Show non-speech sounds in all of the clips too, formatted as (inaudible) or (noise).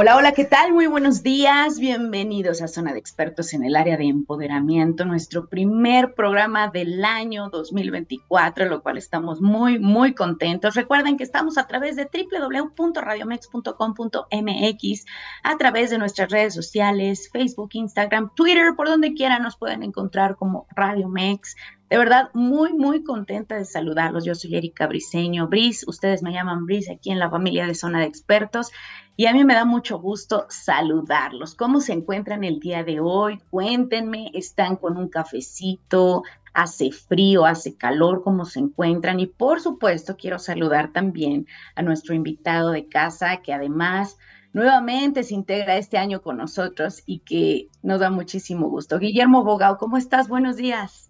Hola, hola, ¿qué tal? Muy buenos días. Bienvenidos a Zona de Expertos en el área de empoderamiento, nuestro primer programa del año 2024, lo cual estamos muy, muy contentos. Recuerden que estamos a través de www.radiomex.com.mx, a través de nuestras redes sociales, Facebook, Instagram, Twitter, por donde quiera nos pueden encontrar como Radio Mex. De verdad, muy, muy contenta de saludarlos. Yo soy Erika Briseño. Bris, ustedes me llaman Bris aquí en la familia de Zona de Expertos y a mí me da mucho gusto saludarlos. ¿Cómo se encuentran el día de hoy? Cuéntenme, ¿están con un cafecito? ¿Hace frío? ¿Hace calor? ¿Cómo se encuentran? Y por supuesto, quiero saludar también a nuestro invitado de casa, que además nuevamente se integra este año con nosotros y que nos da muchísimo gusto. Guillermo Bogao, ¿cómo estás? Buenos días.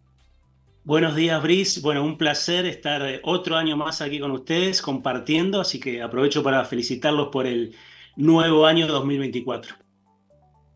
Buenos días, Brice. Bueno, un placer estar otro año más aquí con ustedes compartiendo, así que aprovecho para felicitarlos por el nuevo año 2024.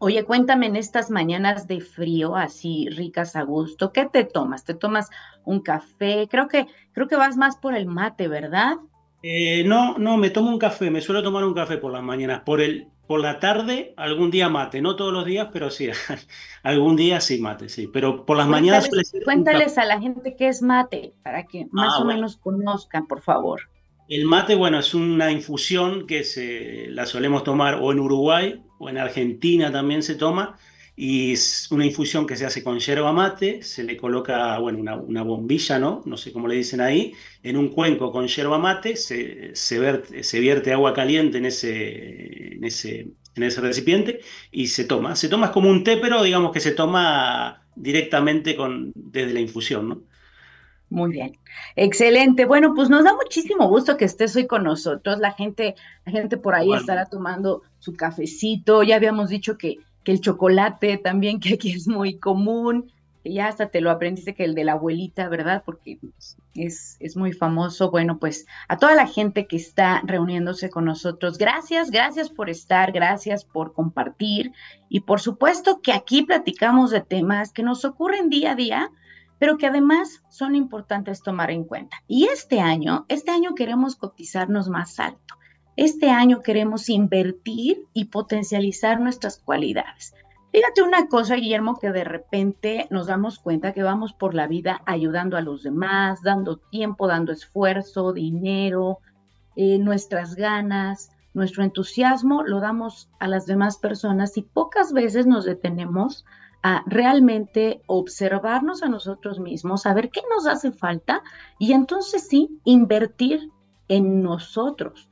Oye, cuéntame en estas mañanas de frío, así ricas a gusto, ¿qué te tomas? ¿Te tomas un café? Creo que, creo que vas más por el mate, ¿verdad? Eh, no, no, me tomo un café, me suelo tomar un café por las mañanas. Por, el, por la tarde, algún día mate, no todos los días, pero sí, (laughs) algún día sí mate, sí. Pero por las mañanas Cuéntales a la gente qué es mate, para que más ah, o menos conozcan, por favor. El mate, bueno, es una infusión que se, la solemos tomar o en Uruguay o en Argentina también se toma, y es una infusión que se hace con yerba mate, se le coloca, bueno, una, bombilla, ¿no? No sé cómo le dicen ahí, en un cuenco con yerba mate, se, se, vierte, se vierte agua caliente en ese, en, ese, en ese recipiente y se toma. Se toma como un té, pero digamos que se toma directamente con, desde la infusión, ¿no? Muy bien, excelente. Bueno, pues nos da muchísimo gusto que estés hoy con nosotros. La gente, la gente por ahí estará tomando su cafecito. Ya habíamos dicho que, que el chocolate también, que aquí es muy común. Que ya hasta te lo aprendiste que el de la abuelita, ¿verdad? Porque es, es muy famoso. Bueno, pues a toda la gente que está reuniéndose con nosotros, gracias, gracias por estar, gracias por compartir. Y por supuesto que aquí platicamos de temas que nos ocurren día a día pero que además son importantes tomar en cuenta. Y este año, este año queremos cotizarnos más alto. Este año queremos invertir y potencializar nuestras cualidades. Fíjate una cosa, Guillermo, que de repente nos damos cuenta que vamos por la vida ayudando a los demás, dando tiempo, dando esfuerzo, dinero, eh, nuestras ganas, nuestro entusiasmo lo damos a las demás personas y pocas veces nos detenemos a realmente observarnos a nosotros mismos, a ver qué nos hace falta y entonces sí, invertir en nosotros.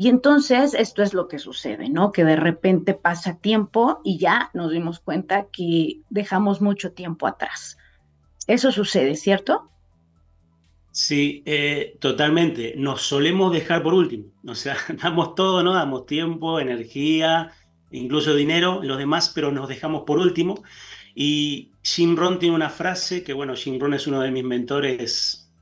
Y entonces esto es lo que sucede, ¿no? Que de repente pasa tiempo y ya nos dimos cuenta que dejamos mucho tiempo atrás. Eso sucede, ¿cierto? Sí, eh, totalmente. Nos solemos dejar por último. O sea, (laughs) damos todo, ¿no? Damos tiempo, energía, incluso dinero, los demás, pero nos dejamos por último. Y Jim Rohn tiene una frase que, bueno, Jim Rohn es uno de mis mentores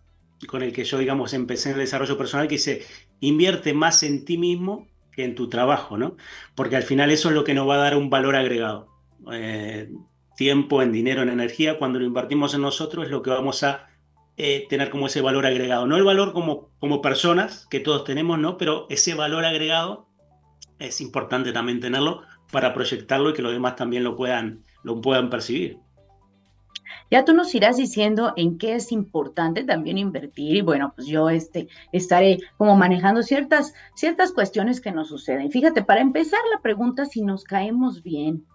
con el que yo, digamos, empecé en el desarrollo personal, que dice, invierte más en ti mismo que en tu trabajo, ¿no? Porque al final eso es lo que nos va a dar un valor agregado. Eh, tiempo, en dinero, en energía, cuando lo invertimos en nosotros es lo que vamos a eh, tener como ese valor agregado. No el valor como, como personas, que todos tenemos, ¿no? Pero ese valor agregado es importante también tenerlo para proyectarlo y que los demás también lo puedan, lo puedan percibir. Ya tú nos irás diciendo en qué es importante también invertir y bueno, pues yo este, estaré como manejando ciertas, ciertas cuestiones que nos suceden. Fíjate, para empezar la pregunta si nos caemos bien.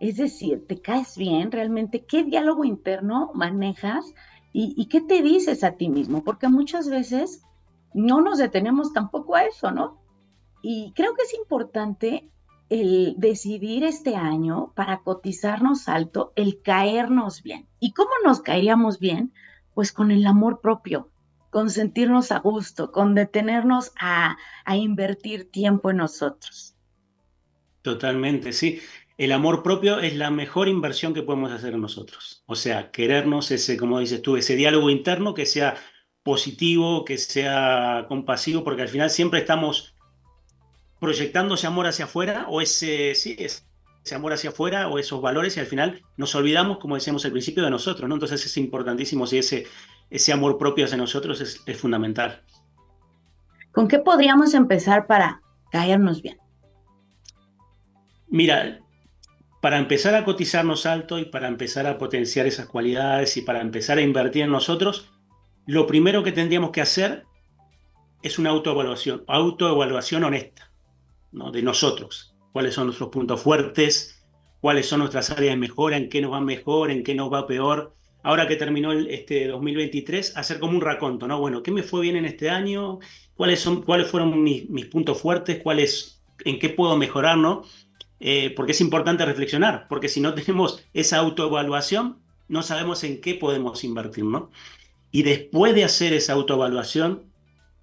Es decir, ¿te caes bien realmente? ¿Qué diálogo interno manejas y, y qué te dices a ti mismo? Porque muchas veces no nos detenemos tampoco a eso, ¿no? Y creo que es importante el decidir este año para cotizarnos alto, el caernos bien. ¿Y cómo nos caeríamos bien? Pues con el amor propio, con sentirnos a gusto, con detenernos a, a invertir tiempo en nosotros. Totalmente, sí. El amor propio es la mejor inversión que podemos hacer en nosotros. O sea, querernos, ese, como dices tú, ese diálogo interno que sea positivo, que sea compasivo, porque al final siempre estamos proyectando ese amor hacia afuera o ese, sí, ese amor hacia afuera o esos valores y al final nos olvidamos, como decíamos al principio, de nosotros, ¿no? Entonces es importantísimo si ese, ese amor propio hacia nosotros es, es fundamental. ¿Con qué podríamos empezar para caernos bien? Mira, para empezar a cotizarnos alto y para empezar a potenciar esas cualidades y para empezar a invertir en nosotros, lo primero que tendríamos que hacer es una autoevaluación, autoevaluación honesta ¿no? de nosotros. ¿Cuáles son nuestros puntos fuertes? ¿Cuáles son nuestras áreas de mejora? ¿En qué nos va mejor? ¿En qué nos va peor? Ahora que terminó el, este 2023, hacer como un raconto, ¿no? Bueno, ¿qué me fue bien en este año? ¿Cuáles, son, cuáles fueron mis, mis puntos fuertes? ¿Cuáles, ¿En qué puedo mejorar, no? Eh, porque es importante reflexionar, porque si no (laughs) tenemos esa autoevaluación, no sabemos en qué podemos invertir, ¿no? Y después de hacer esa autoevaluación,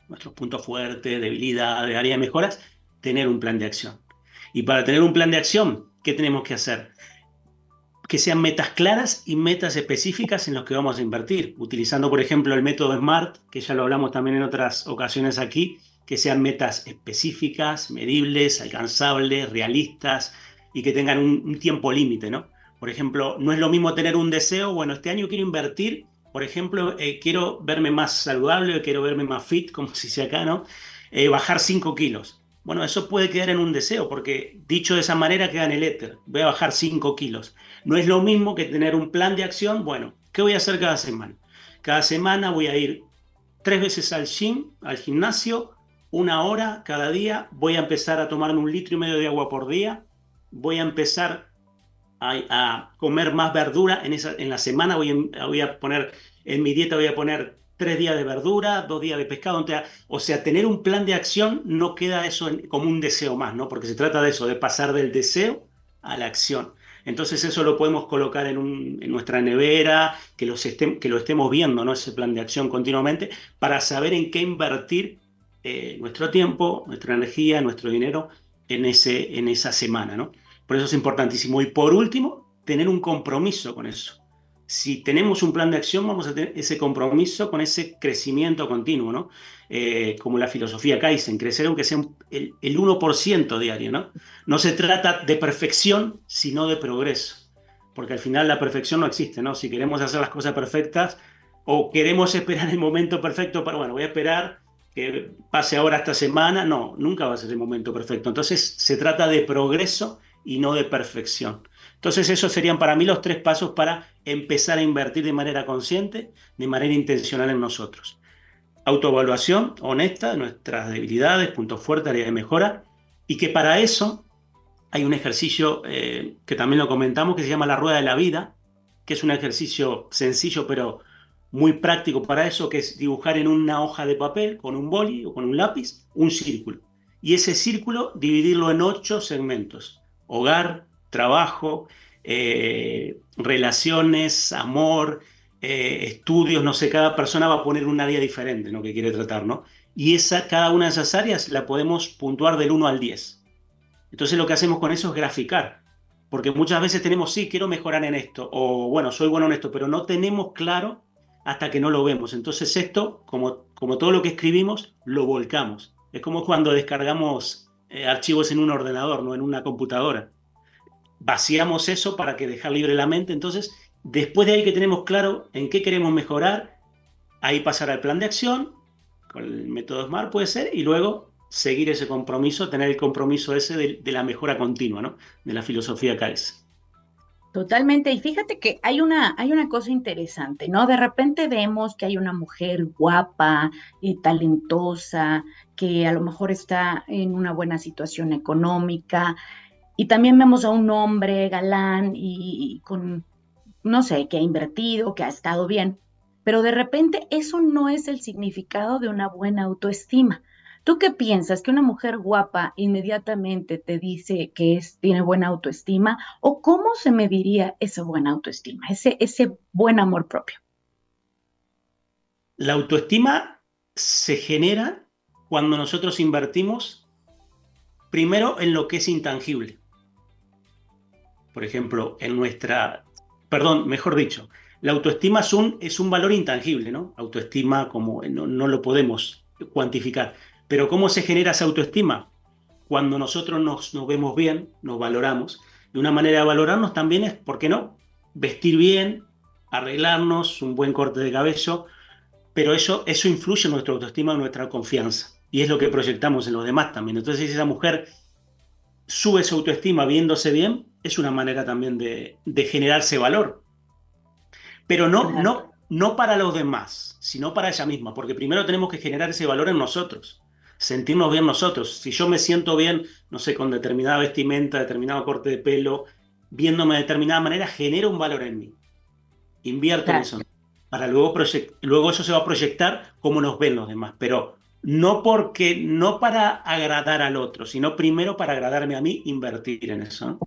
nuestros puntos fuertes, debilidades, área de mejoras, tener un plan de acción. Y para tener un plan de acción, ¿qué tenemos que hacer? Que sean metas claras y metas específicas en las que vamos a invertir, utilizando, por ejemplo, el método SMART, que ya lo hablamos también en otras ocasiones aquí, que sean metas específicas, medibles, alcanzables, realistas y que tengan un, tiempo límite, ¿no? Por ejemplo, no es lo mismo tener un deseo, bueno, este año quiero invertir, por ejemplo, eh, quiero verme más saludable, quiero verme más fit, como se dice acá, ¿no? Eh, bajar 5 kilos. Bueno, eso puede quedar en un deseo, porque dicho de esa manera queda en el éter. Voy a bajar 5 kilos. No es lo mismo que tener un plan de acción. Bueno, ¿qué voy a hacer cada semana? Cada semana voy a ir tres veces al gym, al gimnasio, una hora cada día, voy a empezar a tomar un litro y medio de agua por día, voy a empezar a, comer más verdura en, esa, en la semana, voy, voy, a poner en mi dieta, voy a poner tres días de verdura, dos días de pescado, o sea, tener un plan de acción no queda eso como un deseo más, ¿no? Porque se trata de eso, de pasar del deseo a la acción. Entonces eso lo podemos colocar en, nuestra nevera, que, lo estemos viendo, ¿no? Ese plan de acción continuamente, para saber en qué invertir eh, nuestro tiempo, nuestra energía, nuestro dinero en, en esa semana, ¿no? Por eso es importantísimo. Y por último, tener un compromiso con eso. Si tenemos un plan de acción, vamos a tener ese compromiso con ese crecimiento continuo, ¿no? Eh, como la filosofía Kaizen, crecer aunque sea el, el 1% diario, ¿no? No se trata de perfección, sino de progreso. Porque al final la perfección no existe, ¿no? Si queremos hacer las cosas perfectas o queremos esperar el momento perfecto para, bueno, voy a esperar que pase ahora esta semana, no, nunca va a ser el momento perfecto. Entonces se trata de progreso y no de perfección. Entonces esos serían para mí los tres pasos para empezar a invertir de manera consciente, de manera intencional en nosotros. Autoevaluación honesta nuestras debilidades, puntos fuertes, áreas de mejora, y que para eso hay un ejercicio eh, que también lo comentamos que se llama la rueda de la vida, que es un ejercicio sencillo pero muy práctico para eso, que es dibujar en una hoja de papel con un boli o con un lápiz un círculo. Y ese círculo dividirlo en ocho segmentos. Hogar, trabajo, eh, relaciones, amor, eh, estudios, no sé, cada persona va a poner un área diferente, ¿no? Que quiere tratar, ¿no? Y esa, cada una de esas áreas la podemos puntuar del 1 al 10. Entonces lo que hacemos con eso es graficar. Porque muchas veces tenemos, sí, quiero mejorar en esto, o bueno, soy bueno en esto, pero no tenemos claro hasta que no lo vemos. Entonces esto, como, como todo lo que escribimos, lo volcamos. Es como cuando descargamos eh, archivos en un ordenador, no en una computadora. Vaciamos eso para que dejar libre la mente. Entonces, después de ahí que tenemos claro en qué queremos mejorar, ahí pasar al plan de acción, con el método SMART puede ser, y luego seguir ese compromiso, tener el compromiso ese de, la mejora continua, ¿no? De la filosofía CAES. Totalmente. Y fíjate que hay una, hay una cosa interesante, ¿no? De repente vemos que hay una mujer guapa y talentosa, que a lo mejor está en una buena situación económica. Y también vemos a un hombre galán y con, no sé, que ha invertido, que ha estado bien. Pero de repente eso no es el significado de una buena autoestima. ¿Tú qué piensas? ¿Que una mujer guapa inmediatamente te dice que es, tiene buena autoestima? ¿O cómo se mediría esa buena autoestima, ese, ese buen amor propio? La autoestima se genera cuando nosotros invertimos primero en lo que es intangible. Por ejemplo, en nuestra, perdón, mejor dicho, la autoestima es un, es un valor intangible, ¿no? Autoestima como no, no lo podemos cuantificar. Pero ¿cómo se genera esa autoestima? Cuando nosotros nos, nos vemos bien, nos valoramos. Y una manera de valorarnos también es, ¿por qué no? Vestir bien, arreglarnos, un buen corte de cabello, pero eso, eso influye en nuestra autoestima, en nuestra confianza. Y es lo que proyectamos en los demás también. Entonces, si esa mujer sube su autoestima viéndose bien, es una manera también de, de generarse valor. Pero no, no, no para los demás, sino para ella misma, porque primero tenemos que generar ese valor en nosotros, sentirnos bien nosotros. Si yo me siento bien, no sé, con determinada vestimenta, determinado corte de pelo, viéndome de determinada manera, genero un valor en mí. Invierto en eso. Para luego, luego eso se va a proyectar como nos ven los demás, pero no porque, no para agradar al otro, sino primero para agradarme a mí, invertir en eso.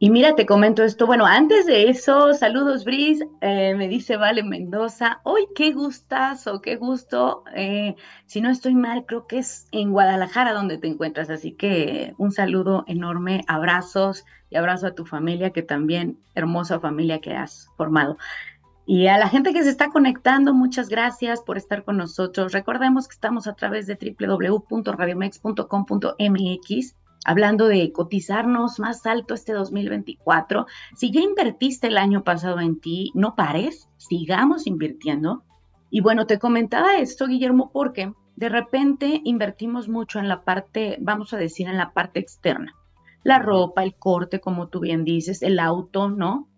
Y mira, te comento esto. Bueno, antes de eso, saludos, Bris. Eh, me dice Vale Mendoza. Hoy, qué gustazo, qué gusto. Eh, si no estoy mal, creo que es en Guadalajara donde te encuentras. Así que un saludo enorme, abrazos y abrazo a tu familia, que también hermosa familia que has formado. Y a la gente que se está conectando, muchas gracias por estar con nosotros. Recordemos que estamos a través de www.radiomex.com.mx hablando de cotizarnos más alto este 2024. Si ya invertiste el año pasado en ti, no pares, sigamos invirtiendo. Y bueno, te comentaba esto, Guillermo, porque de repente invertimos mucho en la parte, vamos a decir, en la parte externa. La ropa, el corte, como tú bien dices, el auto, ¿no?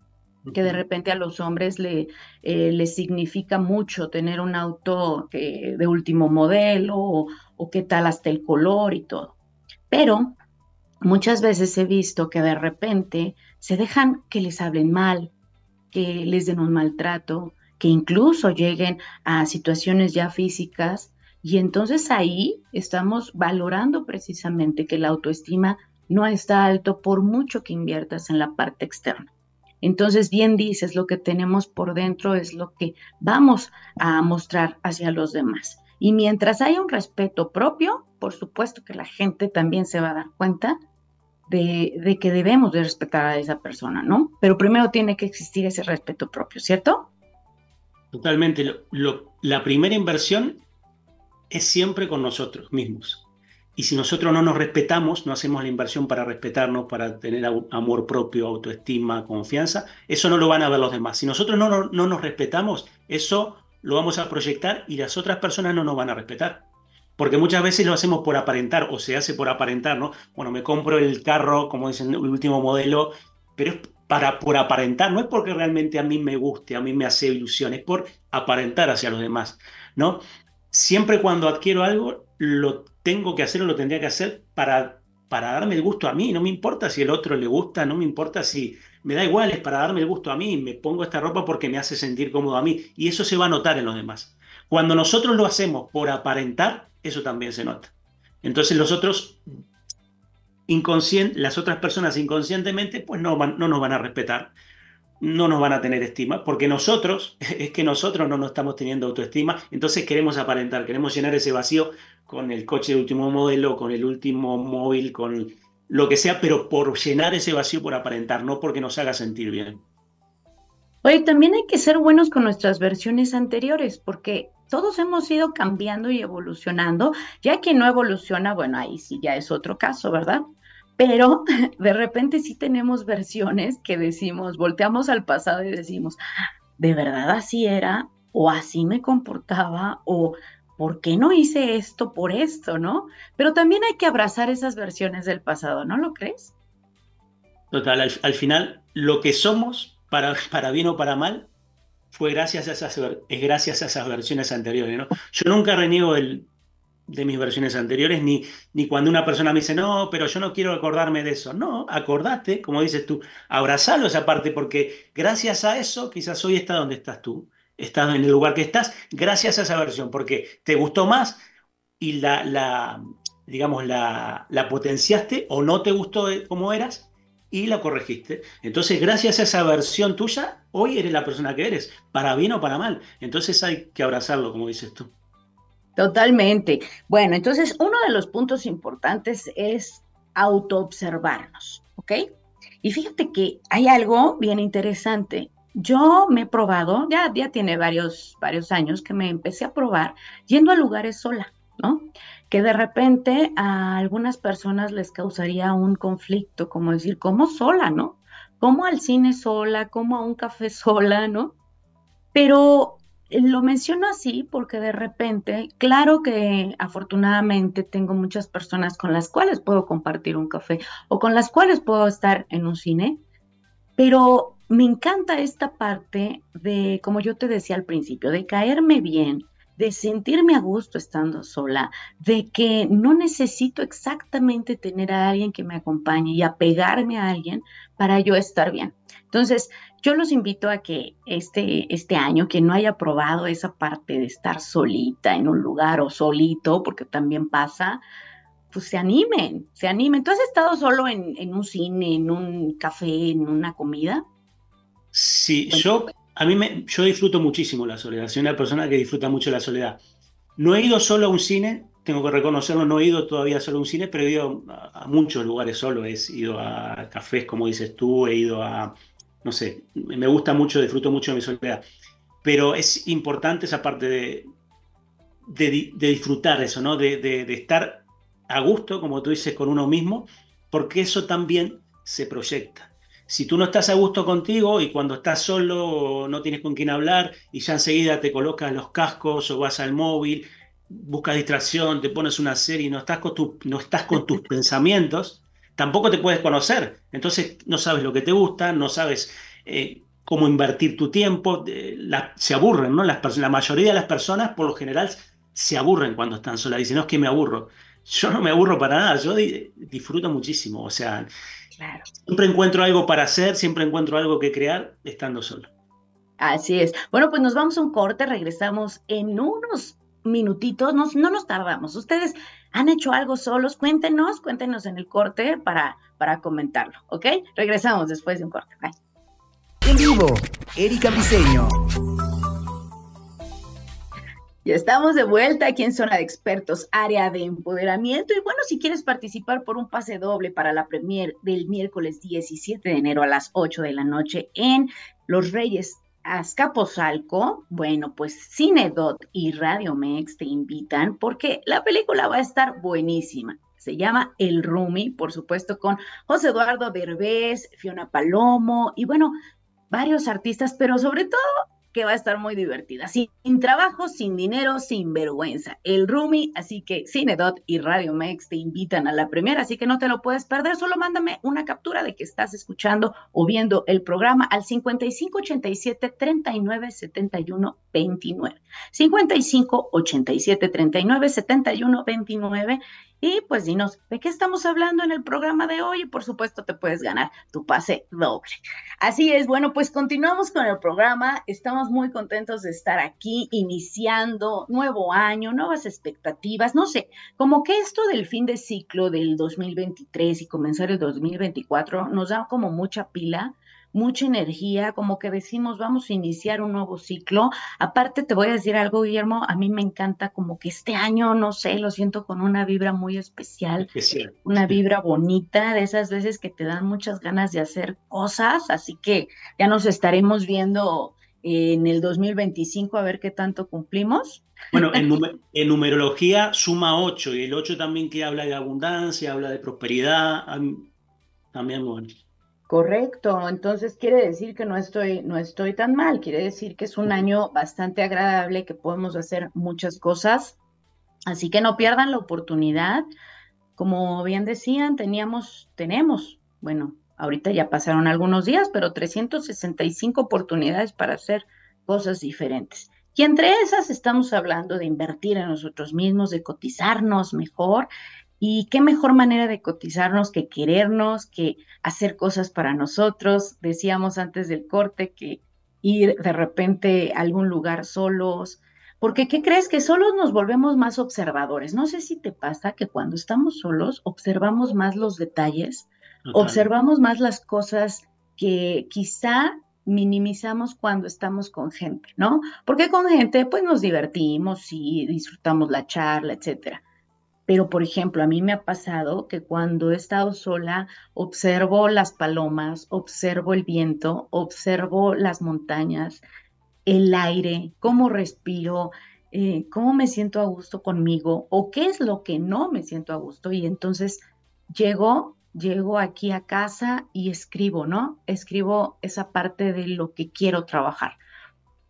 que de repente a los hombres le, eh, les significa mucho tener un auto de último modelo o, o, qué tal hasta el color y todo. Pero muchas veces he visto que de repente se dejan que les hablen mal, que les den un maltrato, que incluso lleguen a situaciones ya físicas y entonces ahí estamos valorando precisamente que la autoestima no está alto por mucho que inviertas en la parte externa. Entonces, bien dices, lo que tenemos por dentro es lo que vamos a mostrar hacia los demás. Y mientras haya un respeto propio, por supuesto que la gente también se va a dar cuenta de, que debemos de respetar a esa persona, ¿no? Pero primero tiene que existir ese respeto propio, ¿cierto? Totalmente. la primera inversión es siempre con nosotros mismos. Y si nosotros no nos respetamos, no hacemos la inversión para respetarnos, para tener amor propio, autoestima, confianza, eso no lo van a ver los demás. Si nosotros no, no, no nos respetamos, eso lo vamos a proyectar y las otras personas no nos van a respetar. Porque muchas veces lo hacemos por aparentar o se hace por aparentar, ¿no? Bueno, me compro el carro, como dicen, el último modelo, pero es para, por aparentar, no es porque realmente a mí me guste, a mí me hace ilusión, es por aparentar hacia los demás, ¿no? Siempre cuando adquiero algo, lo tengo que hacer o lo tendría que hacer para, para darme el gusto a mí, no me importa si el otro le gusta, no me importa si me da igual, es para darme el gusto a mí, me pongo esta ropa porque me hace sentir cómodo a mí y eso se va a notar en los demás. Cuando nosotros lo hacemos por aparentar, eso también se nota. Entonces los otros las otras personas inconscientemente, pues no, no nos van a respetar, no nos van a tener estima, porque nosotros, (laughs) es que nosotros no nos estamos teniendo autoestima, entonces queremos aparentar, queremos llenar ese vacío con el coche de último modelo, con el último móvil, con lo que sea, pero por llenar ese vacío, por aparentar, no porque nos haga sentir bien. Oye, también hay que ser buenos con nuestras versiones anteriores, porque todos hemos ido cambiando y evolucionando. Ya que no evoluciona, bueno, ahí sí ya es otro caso, ¿verdad? Pero (laughs) de repente sí tenemos versiones que decimos, volteamos al pasado y decimos, ¿de verdad así era? ¿O así me comportaba? ¿O por qué no hice esto por esto, no? Pero también hay que abrazar esas versiones del pasado, ¿no lo crees? Total, al, final, lo que somos, para, para bien o para mal, fue gracias a esas, es gracias a esas versiones anteriores. ¿no? Yo nunca reniego el, de mis versiones anteriores, ni, ni cuando una persona me dice, no, pero yo no quiero acordarme de eso. No, acordate, como dices tú, abrazalo esa parte, porque gracias a eso quizás hoy está donde estás tú, estás en el lugar que estás, gracias a esa versión, porque te gustó más y la, la digamos, la, la potenciaste o no te gustó como eras y la corregiste. Entonces, gracias a esa versión tuya, hoy eres la persona que eres, para bien o para mal. Entonces hay que abrazarlo, como dices tú. Totalmente. Bueno, entonces uno de los puntos importantes es autoobservarnos, ¿ok? Y fíjate que hay algo bien interesante. Yo me he probado, ya, ya tiene varios, varios años que me empecé a probar yendo a lugares sola, ¿no? Que de repente a algunas personas les causaría un conflicto, como decir, ¿cómo sola, no? ¿Cómo al cine sola? ¿Cómo a un café (laughs) sola, no? Pero lo menciono así porque de repente, claro que afortunadamente tengo muchas personas con las cuales puedo compartir un café o con las cuales puedo estar en un cine, pero me encanta esta parte de, como yo te decía al principio, de caerme bien, de sentirme a gusto estando sola, de que no necesito exactamente tener a alguien que me acompañe y apegarme a alguien para yo estar bien. Entonces, yo los invito a que este, este año, quien no haya probado esa parte de estar solita en un lugar o solito, porque también pasa, pues se animen, se animen. ¿Tú has estado solo en, en un cine, en un café, en una comida? Sí, yo, a mí me, yo disfruto muchísimo la soledad. Soy una persona que disfruta mucho la soledad. No he ido solo a un cine, tengo que reconocerlo, no he ido todavía solo a un cine, pero he ido a, muchos lugares solo. He ido a cafés, como dices tú, he ido a no sé, me gusta mucho, disfruto mucho de mi soledad. Pero es importante esa parte de, de, disfrutar eso, ¿no? De, de, estar a gusto, como tú dices, con uno mismo, porque eso también se proyecta. Si tú no estás a gusto contigo y cuando estás solo no tienes con quién hablar y ya enseguida te colocas los cascos o vas al móvil, buscas distracción, te pones una serie y no estás con, tu, no estás con tus (laughs) pensamientos, tampoco te puedes conocer. Entonces no sabes lo que te gusta, no sabes eh, cómo invertir tu tiempo. se aburren, ¿no? Las la mayoría de las personas, por lo general, se aburren cuando están solas. Dicen, no es que me aburro. Yo no me aburro para nada, yo disfruto muchísimo. O sea, siempre encuentro algo para hacer, siempre encuentro algo que crear estando solo. Así es. Bueno, pues nos vamos a un corte, regresamos en unos minutitos, no, no nos tardamos. Ustedes han hecho algo solos, cuéntenos, cuéntenos en el corte para, para comentarlo, ¿ok? Regresamos después de un corte. Bye. En vivo, Erika Briseño. Estamos de vuelta aquí en Zona de Expertos, área de empoderamiento. Y bueno, si quieres participar por un pase doble para la premier del miércoles 17 de enero a las 8 de la noche en Los Reyes Azcapotzalco, bueno, pues Cinedot y Radio Mex te invitan porque la película va a estar buenísima. Se llama El Rumi, por supuesto, con José Eduardo Derbez, Fiona Palomo y bueno, varios artistas, pero sobre todo que va a estar muy divertida. Sin, trabajo, sin dinero, sin vergüenza. El Rumi, así que Cinedot y Radio Mex te invitan a la primera, así que no te lo puedes perder. Solo mándame una captura de que estás escuchando o viendo el programa al 5587 39 71 29. 55 87 39 71 29 y pues dinos, ¿de qué estamos hablando en el programa de hoy? Y por supuesto te puedes ganar tu pase doble. Así es, bueno, pues continuamos con el programa. Estamos muy contentos de estar aquí iniciando nuevo año, nuevas expectativas. No sé, como que esto del fin de ciclo del 2023 y comenzar el 2024 nos da como mucha pila mucha energía, como que decimos, vamos a iniciar un nuevo ciclo. Aparte, te voy a decir algo, Guillermo, a mí me encanta como que este año, no sé, lo siento con una vibra muy especial, una vibra bonita, de esas veces que te dan muchas ganas de hacer cosas, así que ya nos estaremos viendo en el 2025 a ver qué tanto cumplimos. Bueno, en, (laughs) en, numerología suma 8 y el 8 también que habla de abundancia, habla de prosperidad, también bueno. Correcto, entonces quiere decir que no estoy, no estoy tan mal, quiere decir que es un año bastante agradable, que podemos hacer muchas cosas, así que no pierdan la oportunidad. Como bien decían, teníamos, tenemos, bueno, ahorita ya pasaron algunos días, pero 365 oportunidades para hacer cosas diferentes. Y entre esas estamos hablando de invertir en nosotros mismos, de cotizarnos mejor y qué mejor manera de cotizarnos que querernos, que hacer cosas para nosotros. Decíamos antes del corte que ir de repente a algún lugar solos, porque ¿qué crees? Que solos nos volvemos más observadores. No sé si te pasa que cuando estamos solos observamos más los detalles, observamos más las cosas que quizá minimizamos cuando estamos con gente, ¿no? Porque con gente pues nos divertimos y disfrutamos la charla, etcétera Pero, por ejemplo, a mí me ha pasado que cuando he estado sola, observo las palomas, observo el viento, observo las montañas, el aire, cómo respiro, eh, cómo me siento a gusto conmigo o qué es lo que no me siento a gusto. Y entonces llego, llego aquí a casa y escribo, ¿no? Escribo esa parte de lo que quiero trabajar.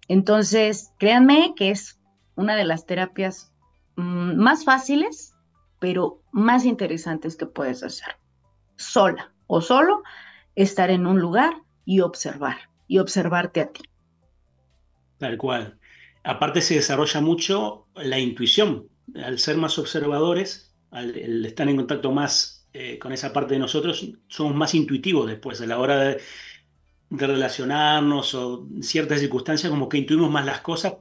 Entonces, créanme que es una de las terapias mm, más fáciles, pero más interesantes que puedes hacer. Sola o solo, estar en un lugar y observar, y observarte a ti. Tal cual. Aparte se desarrolla mucho la intuición. Al ser más observadores, al, estar en contacto más eh, con esa parte de nosotros, somos más intuitivos después a la hora de, relacionarnos o ciertas circunstancias, como que intuimos más las cosas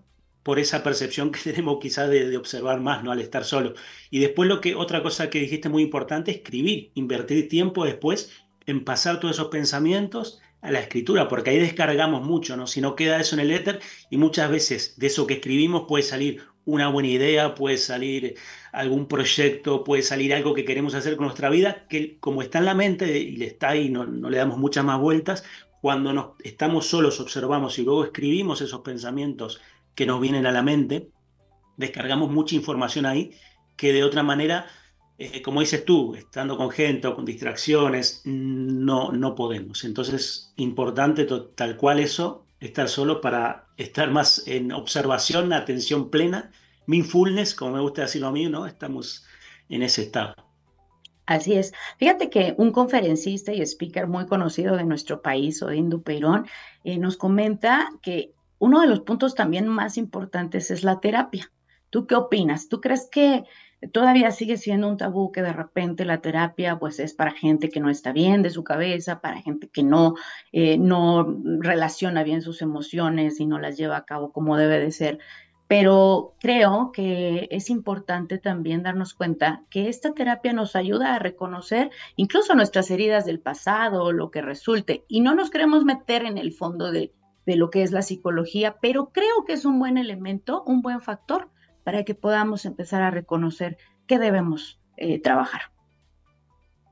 por esa percepción que (laughs) tenemos quizás de, observar más, ¿no? Al estar solo. Y después lo que, otra cosa que dijiste muy importante, escribir, invertir tiempo después en pasar todos esos pensamientos a la escritura, porque ahí descargamos mucho, ¿no? Si no queda eso en el éter y muchas veces de eso que escribimos puede salir una buena idea, puede salir algún proyecto, puede salir algo que queremos hacer con nuestra vida, que como está en la mente y le está ahí, no, no le damos muchas más vueltas, cuando nos, estamos solos, observamos y luego escribimos esos pensamientos que nos vienen a la mente, descargamos mucha información ahí que de otra manera eh, como dices tú, estando con gente o con distracciones, no, no podemos. Entonces, importante tal cual eso, estar solo para estar más en observación, atención plena, mindfulness, como me gusta decirlo a mí, ¿no? Estamos en ese estado. Así es. Fíjate que un conferencista y speaker muy conocido de nuestro país, Odín Peirón, eh, nos comenta que uno de los puntos también más importantes es la terapia. ¿Tú qué opinas? ¿Tú crees que todavía sigue siendo un tabú que de repente la terapia pues es para gente que no está bien de su cabeza, para gente que no, eh, no relaciona bien sus emociones y no las lleva a cabo como debe de ser. Pero creo que es importante también darnos cuenta que esta terapia nos ayuda a reconocer incluso nuestras heridas del pasado, lo que resulte, y no nos queremos meter en el fondo de, de lo que es la psicología, pero creo que es un buen elemento, un buen factor para que podamos empezar a reconocer qué debemos eh, trabajar.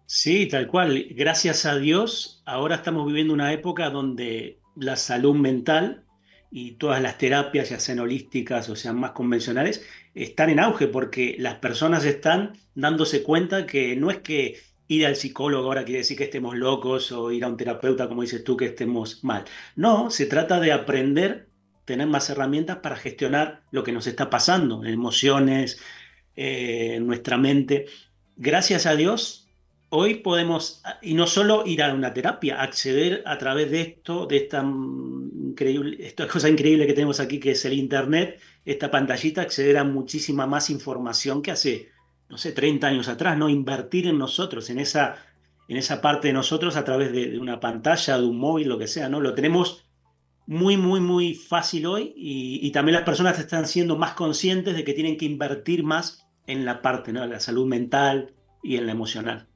Sí, tal cual. Gracias a Dios, ahora estamos viviendo una época donde la salud mental y todas las terapias, ya sean holísticas o sean más convencionales, están en auge porque las personas están dándose cuenta que no es que ir al psicólogo ahora quiere decir que estemos locos o ir a un terapeuta, como dices tú, que estemos mal. No, se trata de aprender tener más herramientas para gestionar lo que nos está pasando, emociones, eh, nuestra mente. Gracias a Dios, hoy podemos, y no solo ir a una terapia, acceder a través de esto, de esta increíble, esta cosa increíble que tenemos aquí, que es el Internet, esta pantallita, acceder a muchísima más información que hace, no sé, 30 años atrás, ¿no? Invertir en nosotros, en esa, en esa parte de nosotros a través de, una pantalla, de un móvil, lo que sea, ¿no? Lo tenemos muy, muy, muy fácil hoy y, también las personas están siendo más conscientes de que tienen que invertir más en la parte, ¿no? La salud mental y en la emocional.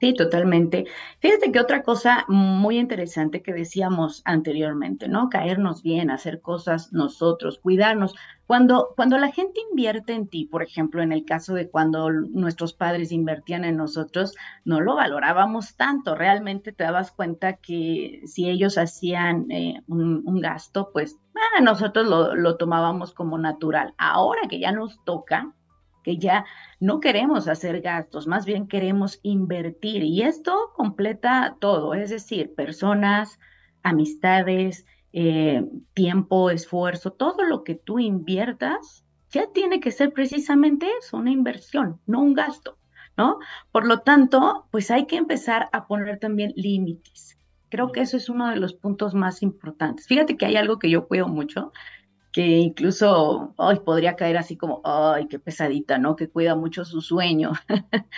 Sí, totalmente. Fíjate que otra cosa muy interesante que decíamos anteriormente, ¿no? Caernos bien, hacer cosas nosotros, cuidarnos. Cuando, cuando la gente invierte en ti, por ejemplo, en el caso de cuando nuestros padres invertían en nosotros, no lo valorábamos tanto. Realmente te dabas cuenta que si ellos hacían eh, un, gasto, pues ah, nosotros lo, lo tomábamos como natural. Ahora que ya nos toca, que ya no queremos hacer gastos, más bien queremos invertir. Y esto completa todo, es decir, personas, amistades, eh, tiempo, esfuerzo, todo lo que tú inviertas ya tiene que ser precisamente eso, una inversión, no un gasto, ¿no? Por lo tanto, pues hay que empezar a poner también límites. Creo que eso es uno de los puntos más importantes. Fíjate que hay algo que yo cuido mucho, que incluso hoy podría caer así como, ay, qué pesadita, ¿no? Que cuida mucho su sueño. (laughs)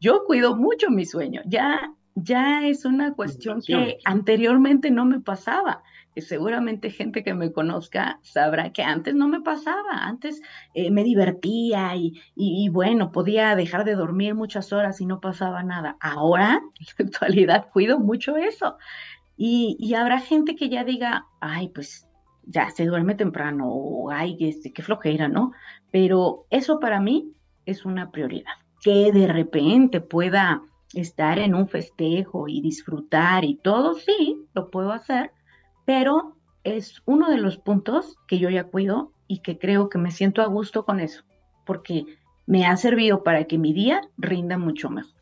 Yo cuido mucho mi sueño. Ya, ya es una cuestión que anteriormente no me pasaba. Y seguramente gente que me conozca sabrá que antes no me pasaba. Antes eh, me divertía y, y, bueno, podía dejar de dormir muchas horas y no pasaba nada. Ahora, (laughs) en la actualidad, cuido mucho eso. Y, y habrá gente que ya diga, ay, pues ya se duerme temprano, o ay, este, qué flojera, ¿no? Pero eso para mí es una prioridad. Que de repente pueda estar en un festejo y disfrutar y todo, sí, lo puedo hacer, pero es uno de los puntos que yo ya cuido y que creo que me siento a gusto con eso, porque me ha servido para que mi día rinda mucho mejor.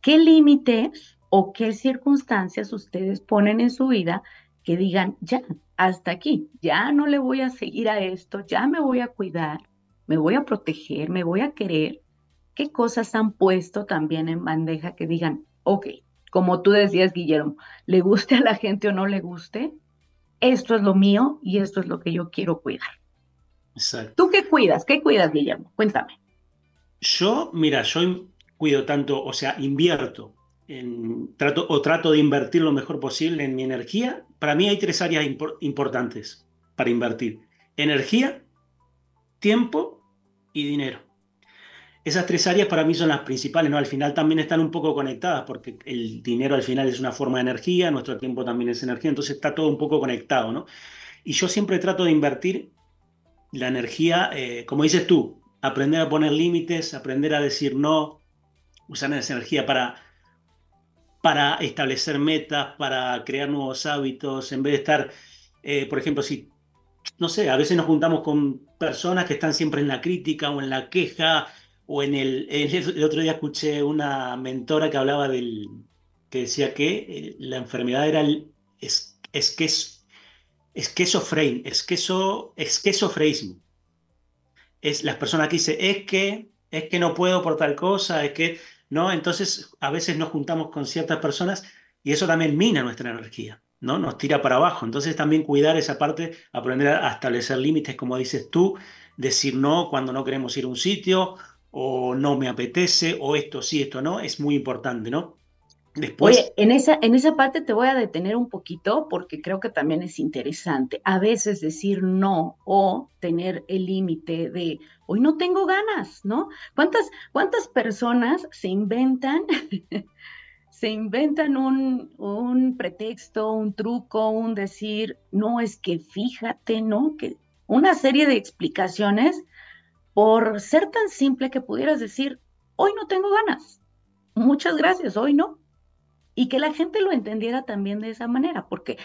¿Qué límites o qué circunstancias ustedes ponen en su vida que digan, ya, hasta aquí, ya no le voy a seguir a esto, ya me voy a cuidar, me voy a proteger, me voy a querer? ¿Qué cosas han puesto también en bandeja que digan, ok, como tú decías, Guillermo, le guste a la gente o no le guste, esto es lo mío y esto es lo que yo quiero cuidar. Exacto. ¿Tú qué cuidas? ¿Qué cuidas, Guillermo? Cuéntame. Yo, mira, yo cuido tanto, o sea, invierto, en, trato, o trato de invertir lo mejor posible en mi energía. Para mí hay tres áreas importantes para invertir. Energía, tiempo y dinero. Esas tres áreas para mí son las principales, ¿no? Al final también están un poco conectadas porque el dinero al final es una forma de energía, nuestro tiempo también es energía, entonces está todo un poco conectado, ¿no? Y yo siempre trato de invertir la energía, eh, como dices tú, aprender a poner límites, aprender a decir no, usar esa energía para, para establecer metas, para crear nuevos hábitos, en vez de estar, eh, por ejemplo, si, no sé, a veces nos juntamos con personas que están siempre en la crítica o en la queja, o en el, el, otro día escuché una mentora que hablaba del, que decía que eh, la enfermedad era el es, es, es, esquizofrein, esqueso, esquizofreísmo. Es las personas que dicen, es que, es que no puedo por tal cosa, es que, ¿no? Entonces, a veces nos juntamos con ciertas personas y eso también mina nuestra energía, ¿no? Nos tira para abajo. Entonces, también cuidar esa parte, aprender a establecer límites, como dices tú, decir no cuando no queremos ir a un sitio o no me apetece, o esto sí, esto no, es muy importante, ¿no? Después... Oye, en esa, en esa parte te voy a detener un poquito porque creo que también es interesante. A veces decir no o tener el límite de hoy no tengo ganas, ¿no? ¿Cuántas, cuántas personas se inventan, (laughs) se inventan un, un pretexto, un truco, un decir, no es que fíjate, ¿no? Que una serie de explicaciones por ser tan simple que pudieras decir, hoy no tengo ganas, muchas gracias, hoy no. Y que la gente lo entendiera también de esa manera, porque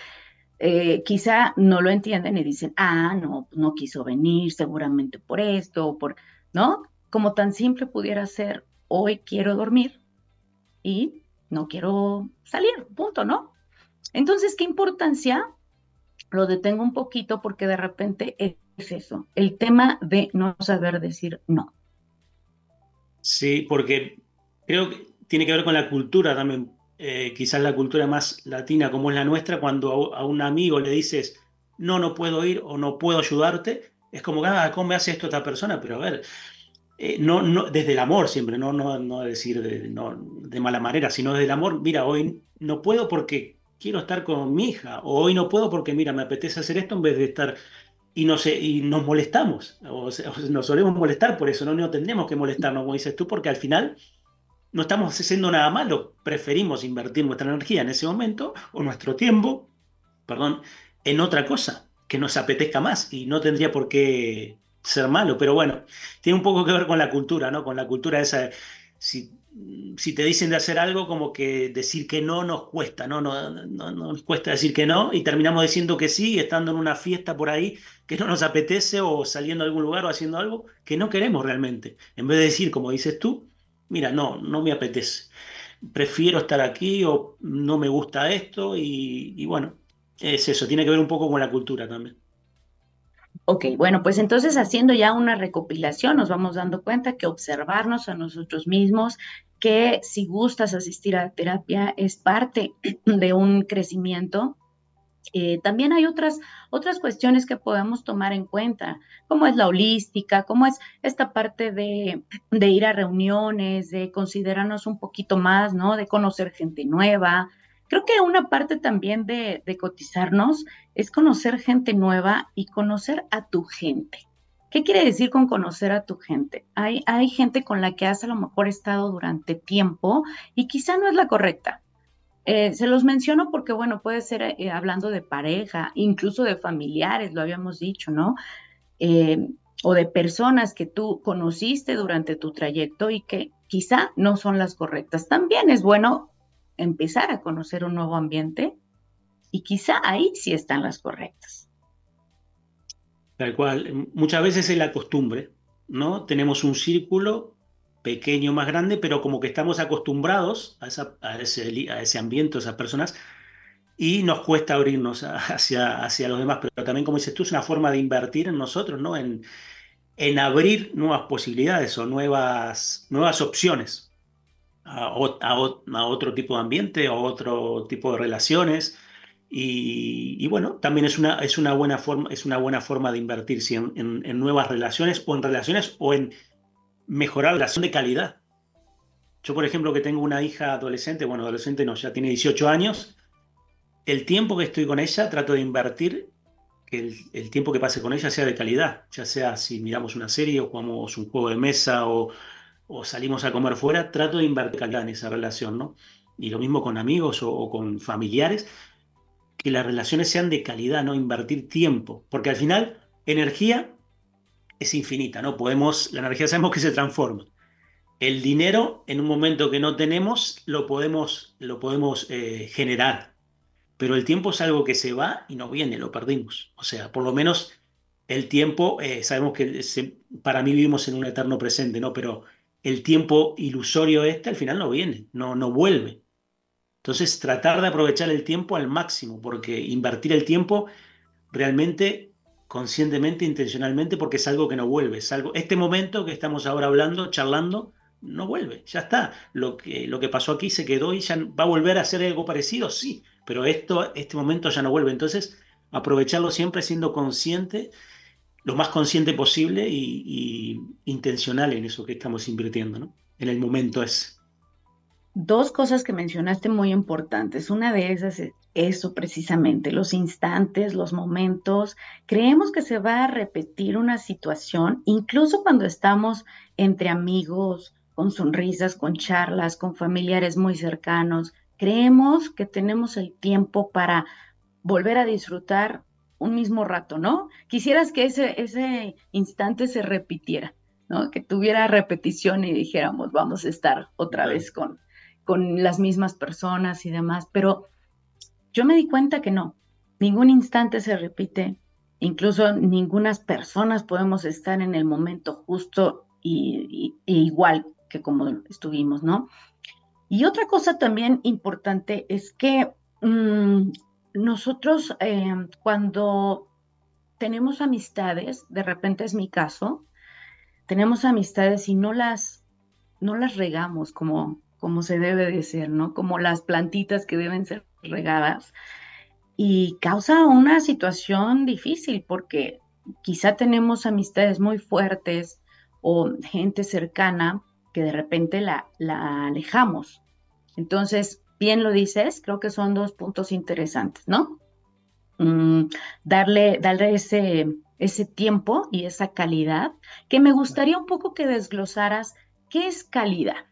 eh, quizá no lo entienden y dicen, ah, no, no quiso venir seguramente por esto, o por, ¿no? Como tan simple pudiera ser, hoy quiero dormir y no quiero salir, punto, ¿no? Entonces, ¿qué importancia? Lo detengo un poquito porque de repente es eso, el tema de no saber decir no. Sí, porque creo que tiene que ver con la cultura también, eh, quizás la cultura más latina como es la nuestra, cuando a, un amigo le dices, no, no puedo ir o no puedo ayudarte, es como, ah, ¿cómo me hace esto esta persona? Pero a ver, eh, no, no, desde el amor siempre, no, no, no decir de, no, de mala manera, sino desde el amor, mira, hoy no puedo porque quiero estar con mi hija, o hoy no puedo porque, mira, me apetece hacer esto en vez de estar y, no sé, y nos molestamos, o, (laughs) nos solemos molestar por eso, no, no tendríamos que molestarnos, como dices tú, porque al final no estamos haciendo nada malo, preferimos invertir nuestra energía en ese momento o nuestro tiempo, perdón, en otra cosa que nos apetezca más y no tendría por qué ser malo, pero bueno, tiene un poco que ver con la cultura, ¿no? Con la cultura esa, si si te dicen de hacer algo, como que decir que no nos cuesta, ¿no? No, no, nos cuesta decir que no y terminamos diciendo que sí, estando en una fiesta por ahí que no nos apetece o saliendo a algún lugar o haciendo algo que no queremos realmente. En vez de decir, como dices tú, mira, no, no me apetece. Prefiero estar aquí o no me gusta esto y bueno, es eso, tiene que ver un poco con la cultura también. Ok, bueno, pues entonces haciendo ya una recopilación, nos vamos dando cuenta que observarnos a nosotros mismos, que si gustas asistir a terapia es parte (clears throat) de un crecimiento. Eh, también hay otras, otras cuestiones que podemos tomar en cuenta, como es la holística, como es esta parte de, de ir a reuniones, de considerarnos un poquito más, ¿no? De conocer gente nueva, Creo que una parte también de, cotizarnos es conocer gente nueva y conocer a tu gente. ¿Qué quiere decir con conocer a tu gente? Hay, gente con la que has a lo mejor estado durante tiempo y quizá no es la correcta. Eh, se los menciono porque, bueno, puede ser eh, hablando de pareja, incluso de familiares, lo habíamos dicho, ¿no? Eh, o de personas que tú conociste durante tu trayecto y que quizá no son las correctas. También es bueno empezar a conocer un nuevo ambiente y quizá ahí sí están las correctas. Tal cual, muchas veces es la costumbre, ¿no? Tenemos un círculo pequeño, más grande, pero como que estamos acostumbrados a, ese, a ese ambiente, a esas personas, y nos cuesta abrirnos hacia, hacia los demás, pero también, como dices tú, es una forma de invertir en nosotros, ¿no? En, en abrir nuevas posibilidades o nuevas, nuevas opciones a, otro tipo de ambiente o otro tipo de relaciones. Y, bueno, también es una, es, una buena forma, es una buena forma de invertir en, en, nuevas relaciones o en relaciones o en mejorar la relación de calidad. Yo, por ejemplo, que tengo una hija adolescente, bueno, adolescente no, ya tiene 18 años, el tiempo que estoy con ella trato de invertir que el, tiempo que pase con ella sea de calidad, ya sea si miramos una serie o jugamos un juego de mesa o, salimos a comer fuera, trato de invertir calidad en esa relación, ¿no? Y lo mismo con amigos o, con familiares, que las relaciones sean de calidad, ¿no? Invertir tiempo, porque al final energía es infinita, ¿no? Podemos, la energía sabemos que se transforma. El dinero, en un momento que no tenemos, lo podemos, lo podemos eh, generar, pero el tiempo es algo que se va y no viene, lo perdimos. O sea, por lo menos el tiempo, eh, sabemos que para mí vivimos en un eterno presente, ¿no? Pero el tiempo ilusorio este al final no viene, no, no vuelve. Entonces, tratar de aprovechar el tiempo al máximo, porque invertir el tiempo realmente, conscientemente, intencionalmente, porque es algo que no vuelve. Es algo, este momento que estamos ahora hablando, charlando, no vuelve, ya está. Lo que, lo que pasó aquí se quedó y ya va a volver a ser algo parecido, sí, pero esto, este momento ya no vuelve. Entonces, aprovecharlo siempre siendo consciente, lo más consciente posible y, intencional en eso que estamos invirtiendo, ¿no? En el momento es. Dos cosas que mencionaste muy importantes. Una de esas es eso precisamente, los instantes, los momentos. Creemos que se va a repetir una situación, incluso cuando estamos entre amigos, con sonrisas, con charlas, con familiares muy cercanos. Creemos que tenemos el tiempo para volver a disfrutar un mismo rato, ¿no? Quisieras que ese, ese instante se repitiera, ¿no? Que tuviera repetición y dijéramos, vamos a estar otra vez con, con las mismas personas y demás, pero yo me di cuenta que no, ningún instante se repite, incluso ningunas personas podemos estar en el momento justo y, e igual que como estuvimos, ¿no? Y otra cosa también importante es que mm, nosotros eh, cuando tenemos amistades, de repente es mi caso, tenemos amistades y no las, no las regamos como, como se debe de ser, ¿no? Como las plantitas que deben ser regadas. Y causa una situación difícil porque quizá tenemos amistades muy fuertes o gente cercana que de repente la, la alejamos. Entonces, bien lo dices, creo que son dos puntos interesantes, ¿no? Mm, darle, darle ese, ese tiempo y esa calidad, que me gustaría un poco que desglosaras qué es calidad.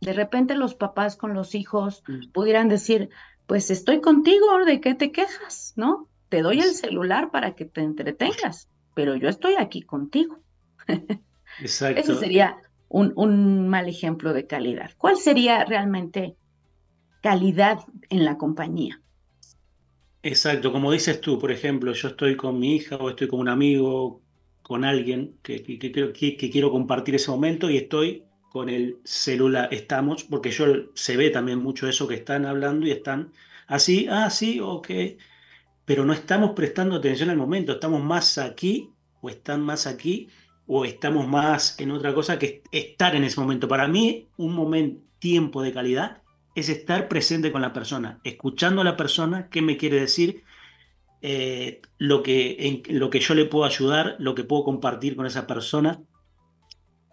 De repente los papás con los hijos mm. pudieran decir, pues estoy contigo, ¿de qué te quejas? ¿No? Te doy el celular para que te entretengas, pero yo estoy aquí contigo. (laughs) Exacto. Eso sería un, mal ejemplo de calidad. ¿Cuál sería realmente calidad en la compañía? Exacto, como dices tú, por ejemplo, yo estoy con mi hija o estoy con un amigo, con alguien que, que, quiero compartir ese momento y estoy con el celular, estamos, porque yo se ve también mucho eso que están hablando y están así, ah, sí, ok, pero no estamos prestando atención al momento, estamos más aquí o están más aquí o estamos más en otra cosa que estar en ese momento. Para mí, un momento, tiempo de calidad es estar presente con la persona, escuchando a la persona qué me quiere decir, eh, lo, que, lo que yo le puedo ayudar, lo que puedo compartir con esa persona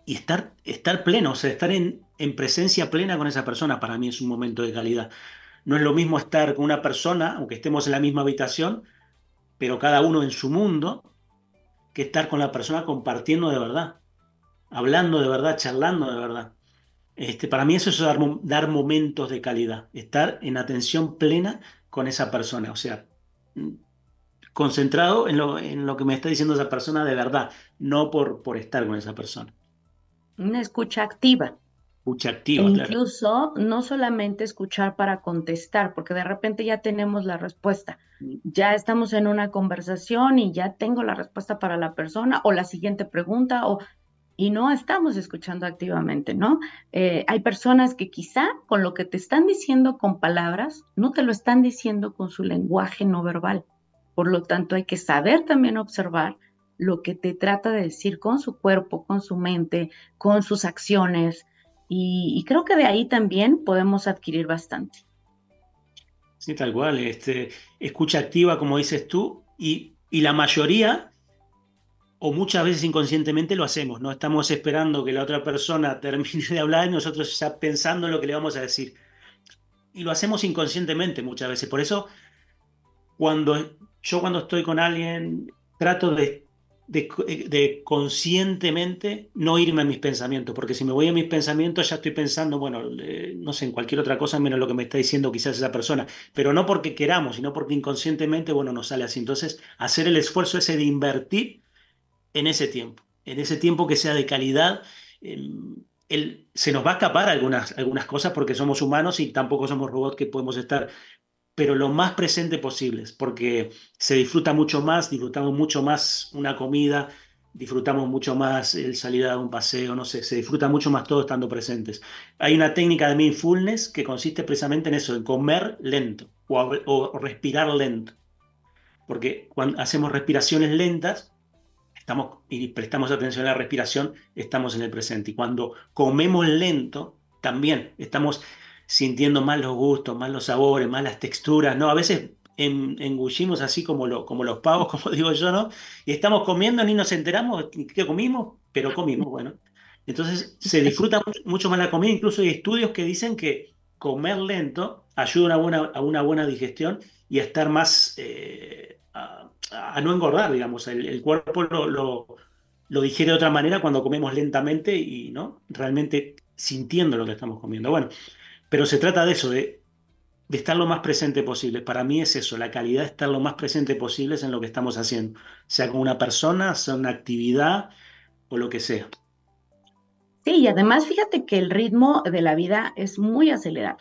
y estar, estar pleno, o sea, estar en, en presencia plena con esa persona, para mí es un momento de calidad. No es lo mismo estar con una persona, aunque estemos en la misma habitación, pero cada uno en su mundo, que estar con la persona compartiendo de verdad, hablando de verdad, charlando de verdad. Este, para mí eso es dar, dar momentos de calidad, estar en atención plena con esa persona. O sea, concentrado en lo, en lo que me está diciendo esa persona de verdad, no por, por estar con esa persona. Una escucha activa. Escucha activa, e incluso no solamente escuchar para contestar, porque de repente ya tenemos la respuesta. Ya estamos en una conversación y ya tengo la respuesta para la persona o la siguiente pregunta o y no estamos escuchando activamente, ¿no? Eh, hay personas que quizá con lo que te están diciendo con palabras, no te lo están diciendo con su lenguaje no verbal. Por lo tanto, hay que saber también observar lo que te trata de decir con su cuerpo, con su mente, con sus acciones. Y, creo que de ahí también podemos adquirir bastante. Sí, tal cual. Este, escucha activa, como dices tú, y, y la mayoría o muchas veces inconscientemente lo hacemos, ¿no? Estamos esperando que la otra persona (laughs) termine de hablar y nosotros ya pensando en lo que le vamos a decir. Y lo hacemos inconscientemente muchas veces. Por eso cuando yo cuando estoy con alguien trato de, de, conscientemente no irme a mis pensamientos, porque si me voy a mis pensamientos ya estoy pensando, bueno, no sé, en cualquier otra cosa menos lo que me está diciendo quizás esa persona, pero no porque queramos, sino porque inconscientemente, bueno, nos sale así. Entonces, hacer el esfuerzo ese de invertir en ese tiempo, en ese tiempo que sea de calidad. Em, se nos va a escapar algunas, algunas cosas porque somos humanos y tampoco somos robots que podemos estar pero lo más presente posible, porque se disfruta mucho más, disfrutamos mucho más una comida, disfrutamos mucho más el salir a un paseo, no sé, se disfruta mucho más todo estando presentes. Hay una técnica de mindfulness que consiste precisamente en eso, en comer lento o, respirar lento, porque cuando hacemos respiraciones lentas, estamos y prestamos atención a la respiración, estamos en el presente. Y cuando comemos lento, también estamos sintiendo más los gustos, más los sabores, más las texturas, ¿no? A veces engullimos así como, lo, como los pavos, (laughs) como digo yo, ¿no? Y estamos comiendo, ni nos enteramos qué comimos, pero comimos, bueno. Entonces se disfruta mucho más la comida, incluso hay estudios que dicen que comer lento ayuda a una buena, a una buena digestión y a estar más, eh, a, no engordar, digamos, el, cuerpo lo, lo, digiere de otra manera cuando comemos lentamente y, ¿no? Realmente sintiendo lo que estamos comiendo. Bueno, pero se trata de eso, de, estar lo más presente posible. Para mí es eso, la calidad de estar lo más presente posible en lo que estamos haciendo, sea con una persona, sea una actividad o lo que sea. Sí, y además fíjate que el ritmo de la vida es muy acelerado.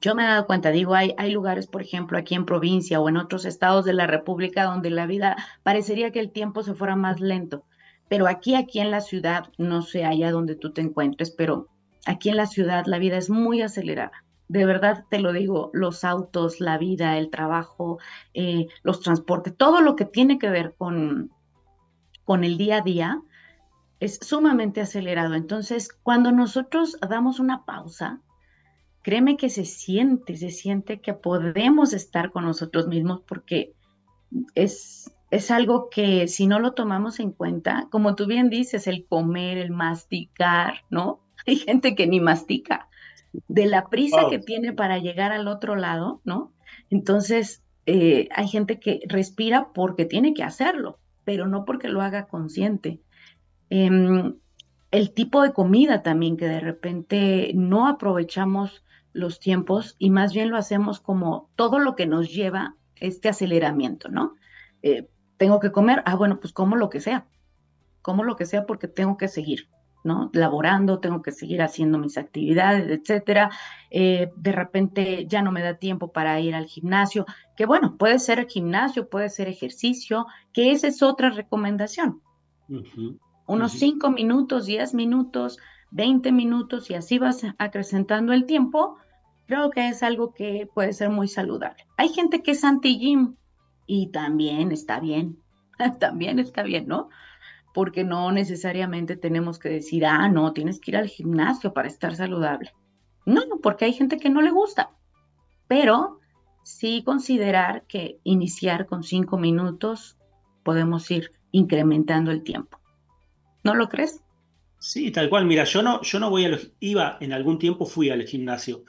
Yo me he dado cuenta, digo, hay, lugares, por ejemplo, aquí en provincia o en otros estados de la República donde la vida parecería que el tiempo se fuera más lento, pero aquí, aquí en la ciudad, no sé allá donde tú te encuentres, pero Aquí en la ciudad la vida es muy acelerada. De verdad te lo digo, los autos, la vida, el trabajo, eh, los transportes, todo lo que tiene que ver con, con el día a día es sumamente acelerado. Entonces, cuando nosotros damos una pausa, créeme que se siente, se siente que podemos estar con nosotros mismos porque es, es algo que si no lo tomamos en cuenta, como tú bien dices, el comer, el masticar, ¿no? (laughs) Hay gente que ni mastica de la prisa que tiene para llegar al otro lado, ¿no? Entonces, eh, hay gente que respira porque tiene que hacerlo, pero no porque lo haga consciente. Em, el tipo de comida también que de repente no aprovechamos los tiempos y más bien lo hacemos como todo lo que nos lleva este aceleramiento, ¿no? Eh, tengo que comer, ah, bueno, pues como lo que sea, como lo que sea porque tengo que seguir. ¿no? Laborando, tengo que seguir haciendo mis actividades, etcétera. Eh, de repente ya no me da tiempo para ir al gimnasio, que bueno, puede ser gimnasio, puede ser ejercicio, que esa es otra recomendación. Unos cinco minutos, diez minutos, veinte minutos y así vas acrecentando el tiempo, creo que es algo que puede ser muy saludable. Hay gente que es anti-gym y también está bien, (laughs) también está bien, ¿no? porque no necesariamente tenemos que decir, ah, no, tienes que ir al gimnasio para estar saludable. No, porque hay gente que no le gusta, pero sí considerar que iniciar con cinco minutos podemos ir incrementando el tiempo. ¿No lo crees? Sí, tal cual. Mira, yo no, yo no voy a los, iba en algún tiempo fui al gimnasio,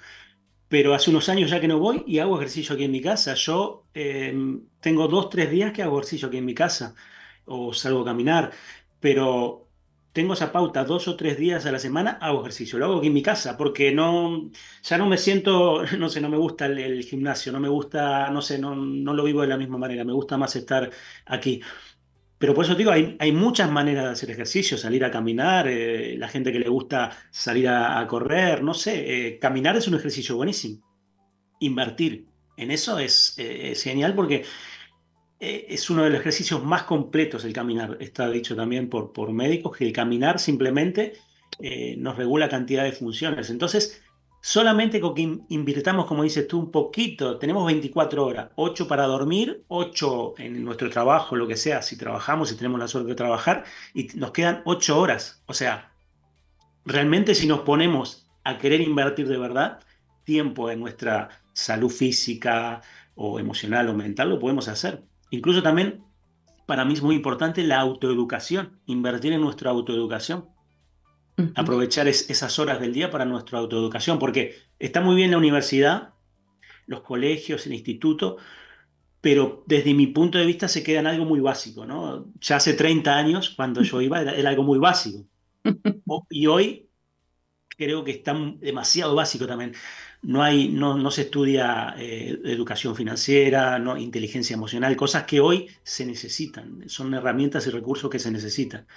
pero hace unos años ya que no voy y hago ejercicio aquí en mi casa. Yo em, tengo dos, tres días que hago ejercicio aquí en mi casa o salgo a caminar, pero tengo esa pauta dos o tres días a la semana, hago ejercicio. Lo hago aquí en mi casa porque no, ya no me siento, (laughs) no sé, no me gusta el, gimnasio, no me gusta, no sé, no, no, lo vivo de la misma manera, me gusta más estar aquí. Pero por eso digo, hay, muchas maneras de hacer ejercicio, salir a caminar, eh, la gente que le gusta salir a, correr, no sé, eh, caminar es un ejercicio buenísimo. Invertir en eso es, eh, es genial porque eh, es uno de los ejercicios más completos el caminar. Está dicho también por, por médicos que el caminar simplemente nos regula cantidad de funciones. Entonces, solamente con que invirtamos, como dices tú, un poquito, tenemos 24 horas, 8 para dormir, 8 en nuestro trabajo, lo que sea, si trabajamos, si tenemos la suerte de trabajar, y nos quedan 8 horas. O sea, realmente si nos ponemos a querer invertir de verdad tiempo en nuestra salud física o emocional o mental, lo podemos hacer. Incluso también, para mí es muy importante la autoeducación, invertir en nuestra autoeducación. Aprovechar esas horas del día para nuestra autoeducación, porque está muy bien la universidad, los colegios, el instituto, pero desde mi punto de vista se queda en algo muy básico, ¿no? Ya hace 30 años, cuando yo iba, era, algo muy básico. (laughs) y hoy creo que está demasiado básico también no, hay, no, no se estudia eh, educación financiera, no, inteligencia emocional, cosas que hoy se necesitan, son herramientas y recursos que se necesitan.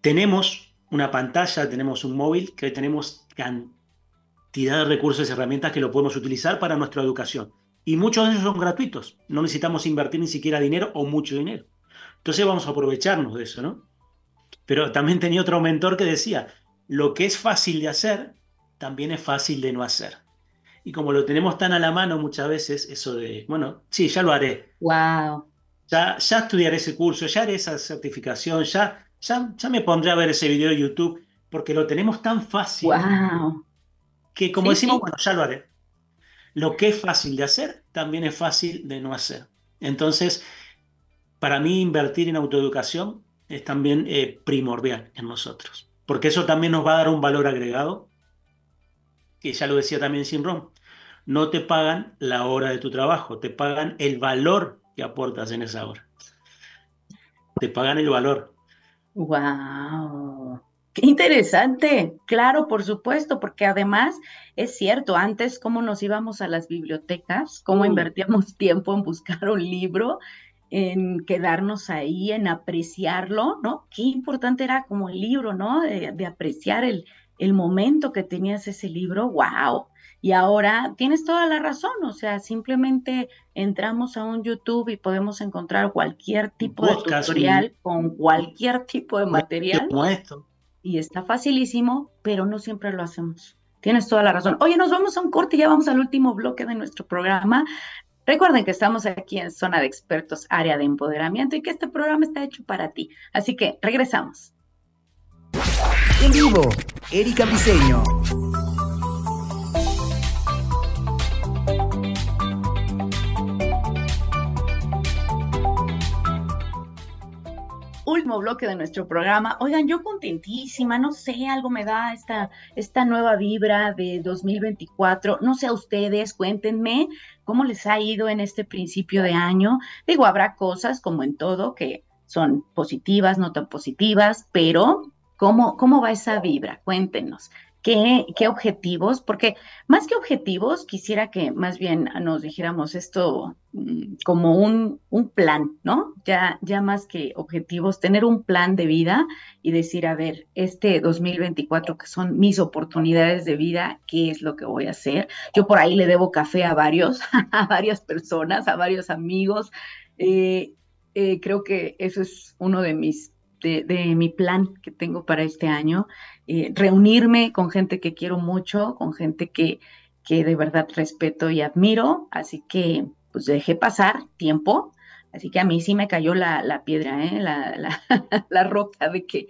Tenemos una pantalla, tenemos un móvil, que tenemos cantidad de recursos y herramientas que lo podemos utilizar para nuestra educación. Y muchos de ellos son gratuitos, no necesitamos invertir ni siquiera dinero o mucho dinero. Entonces vamos a aprovecharnos de eso, ¿no? Pero también tenía otro mentor que decía, lo que es fácil de hacer también es fácil de no hacer. Y como lo tenemos tan a la mano muchas veces, eso de, bueno, sí, ya lo haré. Wow. Ya, ya estudiaré ese curso, ya haré esa certificación, ya, ya, ya me pondré a ver ese video de YouTube, porque lo tenemos tan fácil. Wow. Que como decimos, bueno, ya lo haré. Lo que es fácil de hacer, también es fácil de no hacer. Entonces, para mí invertir en autoeducación es también eh, primordial en nosotros, porque eso también nos va a dar un valor agregado que ya lo decía también Sinron, no te pagan la hora de tu trabajo, te pagan el valor que aportas en esa hora. Te pagan el valor. ¡Wow! ¡Qué interesante! Claro, por supuesto, porque además es cierto, antes cómo nos íbamos a las bibliotecas, cómo invertíamos (laughs) tiempo en buscar un libro, en quedarnos ahí, en apreciarlo, ¿no? Qué importante era como el libro, ¿no? de apreciar el, el momento que tenías ese libro, wow. Y ahora tienes toda la razón, o sea, simplemente entramos a un YouTube y podemos encontrar cualquier tipo de tutorial con cualquier tipo de material. Y está facilísimo, pero no siempre lo hacemos. Tienes toda la razón. Oye, nos vamos a un corte y ya vamos al último bloque de nuestro programa. Recuerden que estamos aquí en Zona de Expertos, área de empoderamiento y que este programa está hecho para ti. Así que regresamos. En vivo, Erika Piseño. último bloque de nuestro programa. Oigan, yo contentísima, no sé, algo me da esta, esta nueva vibra de 2024. No sé a ustedes, cuéntenme cómo les ha ido en este principio de año. Digo, habrá cosas como en todo que son positivas, no tan positivas, pero ¿Cómo, cómo va esa vibra? Cuéntenos. ¿Qué, ¿Qué, objetivos? Porque más que objetivos, quisiera que más bien nos dijéramos esto mm, como un, un, plan, ¿no? Ya, ya más que objetivos, tener un plan de vida y decir, a ver, este 2024 que son mis oportunidades de vida, ¿qué es lo que voy a hacer? Yo por ahí le debo café a varios, (laughs) a varias personas, a varios amigos. Eh, eh, creo que eso es uno de mis de, mi plan que tengo para este año, eh, reunirme con gente que quiero mucho, con gente que, que de verdad respeto y admiro, así que pues dejé pasar tiempo, así que a mí sí me cayó la, piedra, ¿eh? la, (laughs) la, roca de que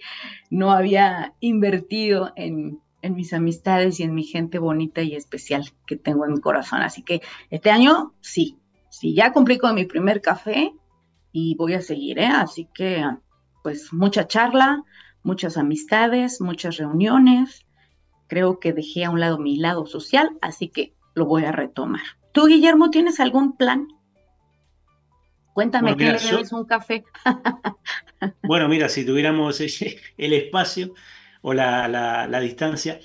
no había invertido en, en mis amistades y en mi gente bonita y especial que tengo en mi corazón. Así que este año sí, sí, ya cumplí con mi primer café y voy a seguir, ¿eh? Así que pues mucha charla, muchas amistades, muchas reuniones. Creo que dejé a un lado mi lado social, así que lo voy a retomar. ¿Tú, Guillermo, tienes algún plan? Cuéntame, ¿qué le debes un café? (laughs) bueno, mira, si tuviéramos (laughs) el espacio o la, distancia.